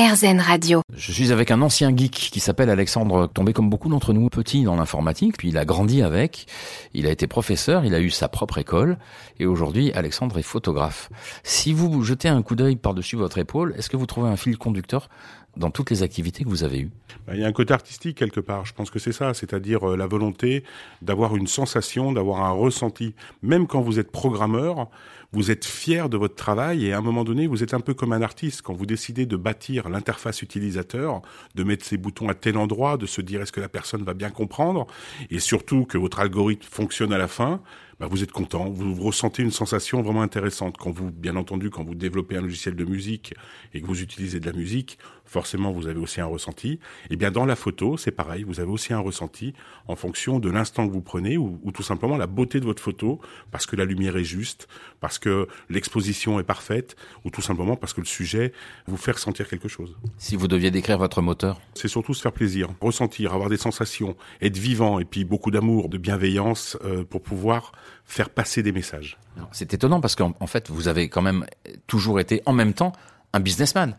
RZN Radio. Je suis avec un ancien geek qui s'appelle Alexandre, tombé comme beaucoup d'entre nous petit dans l'informatique, puis il a grandi avec, il a été professeur, il a eu sa propre école, et aujourd'hui Alexandre est photographe. Si vous jetez un coup d'œil par-dessus votre épaule, est-ce que vous trouvez un fil conducteur dans toutes les activités que vous avez eues? Bah, Il y a un côté artistique quelque part, je pense que c'est ça, c'est-à-dire euh, la volonté d'avoir une sensation, d'avoir un ressenti. Même quand vous êtes programmeur, vous êtes fier de votre travail et à un moment donné, vous êtes un peu comme un artiste quand vous décidez de bâtir l'interface utilisateur, de mettre ses boutons à tel endroit, de se dire est-ce que la personne va bien comprendre? Et surtout que votre algorithme fonctionne à la fin. Bah, vous êtes content, vous, ressentez une sensation vraiment intéressante. Quand vous, bien entendu, quand vous développez un logiciel de musique et que vous utilisez de la musique, forcément vous avez aussi un ressenti. Et eh bien dans la photo, c'est pareil, vous avez aussi un ressenti en fonction de l'instant que vous prenez ou, ou, tout simplement la beauté de votre photo, parce que la lumière est juste, parce que l'exposition est parfaite, ou tout simplement parce que le sujet vous fait ressentir quelque chose. Si vous deviez décrire votre moteur? C'est surtout se faire plaisir, ressentir, avoir des sensations, être vivant et puis beaucoup d'amour, de bienveillance euh, pour pouvoir faire passer des messages. C'est étonnant parce qu'en fait, vous avez quand même toujours été en même temps un businessman.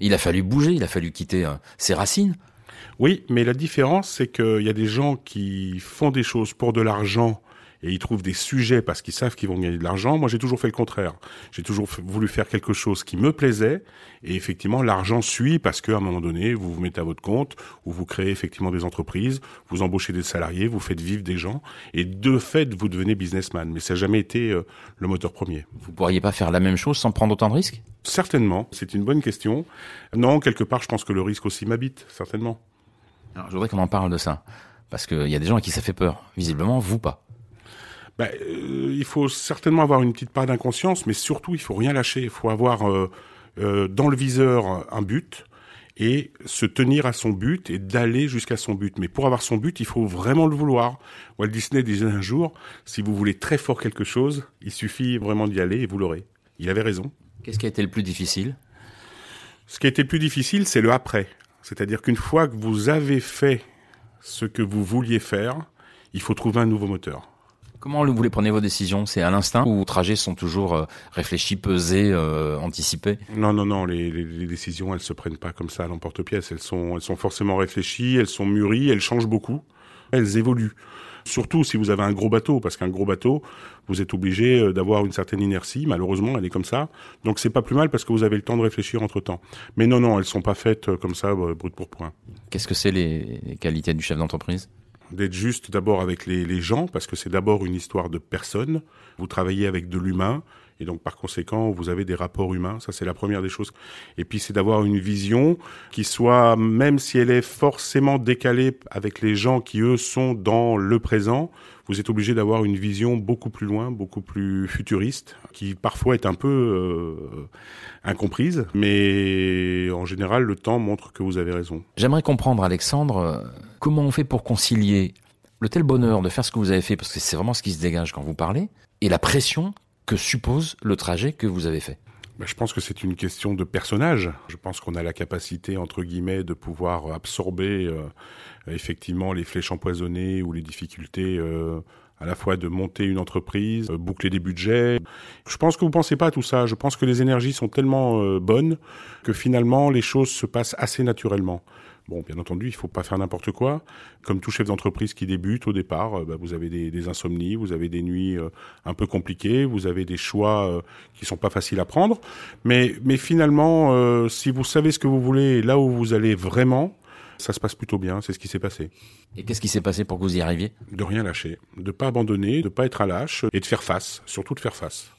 Il a fallu bouger, il a fallu quitter euh, ses racines. Oui, mais la différence, c'est qu'il y a des gens qui font des choses pour de l'argent et ils trouvent des sujets parce qu'ils savent qu'ils vont gagner de l'argent. Moi, j'ai toujours fait le contraire. J'ai toujours voulu faire quelque chose qui me plaisait et effectivement, l'argent suit parce qu'à un moment donné, vous vous mettez à votre compte ou vous créez effectivement des entreprises, vous embauchez des salariés, vous faites vivre des gens et de fait, vous devenez businessman. Mais ça n'a jamais été euh, le moteur premier. Vous pourriez pas faire la même chose sans prendre autant de risques? Certainement, c'est une bonne question. Non, quelque part, je pense que le risque aussi m'habite, certainement. Alors, je voudrais qu'on en parle de ça. Parce qu'il y a des gens à qui ça fait peur. Visiblement, vous pas. Ben, euh, il faut certainement avoir une petite part d'inconscience, mais surtout, il faut rien lâcher. Il faut avoir euh, euh, dans le viseur un but et se tenir à son but et d'aller jusqu'à son but. Mais pour avoir son but, il faut vraiment le vouloir. Walt Disney disait un jour, si vous voulez très fort quelque chose, il suffit vraiment d'y aller et vous l'aurez. Il avait raison. Qu'est-ce qui a été le plus difficile? Ce qui a été le plus difficile, c'est le après. C'est-à-dire qu'une fois que vous avez fait ce que vous vouliez faire, il faut trouver un nouveau moteur. Comment vous les prenez vos décisions? C'est à l'instinct ou vos trajets sont toujours euh, réfléchis, pesés, euh, anticipés? Non, non, non. Les, les, décisions, elles se prennent pas comme ça à l'emporte-pièce. Elles sont, elles sont forcément réfléchies, elles sont mûries, elles changent beaucoup, elles évoluent. Surtout si vous avez un gros bateau, parce qu'un gros bateau, vous êtes obligé euh, d'avoir une certaine inertie. Malheureusement, elle est comme ça. Donc c'est pas plus mal parce que vous avez le temps de réfléchir entre temps. Mais non, non, elles sont pas faites comme ça, brut pour point. Qu'est-ce que c'est les qualités du chef d'entreprise? D'être juste d'abord avec les, gens, parce que c'est d'abord une histoire de personnes. Vous travaillez avec de l'humain, et donc par conséquent, vous avez des rapports humains. Ça, c'est la première des choses. Et puis, c'est d'avoir une vision qui soit, même si elle est forcément décalée avec les gens qui, eux, sont dans le présent, vous êtes obligé d'avoir une vision beaucoup plus loin, beaucoup plus futuriste, qui parfois est un peu euh, incomprise, mais en général, le temps montre que vous avez raison. J'aimerais comprendre, Alexandre, comment on fait pour concilier le tel bonheur de faire ce que vous avez fait, parce que c'est vraiment ce qui se dégage quand vous parlez, et la pression que suppose le trajet que vous avez fait ben, je pense que c'est une question de personnage. Je pense qu'on a la capacité, entre guillemets, de pouvoir absorber euh, effectivement les flèches empoisonnées ou les difficultés euh, à la fois de monter une entreprise, euh, boucler des budgets. Je pense que vous ne pensez pas à tout ça. Je pense que les énergies sont tellement bonnes que finalement les choses se passent assez naturellement. Bon, bien entendu, il faut pas faire n'importe quoi. Comme tout chef d'entreprise qui débute au départ, euh, bah, vous avez des, insomnies, vous avez des nuits euh, un peu compliquées, vous avez des choix euh, qui sont pas faciles à prendre. Mais, mais finalement, si vous savez ce que vous voulez, là où vous allez vraiment, ça se passe plutôt bien. C'est ce qui s'est passé. Et qu'est-ce qui s'est passé pour que vous y arriviez? De rien lâcher, de pas abandonner, de pas être à lâche et de faire face, surtout de faire face.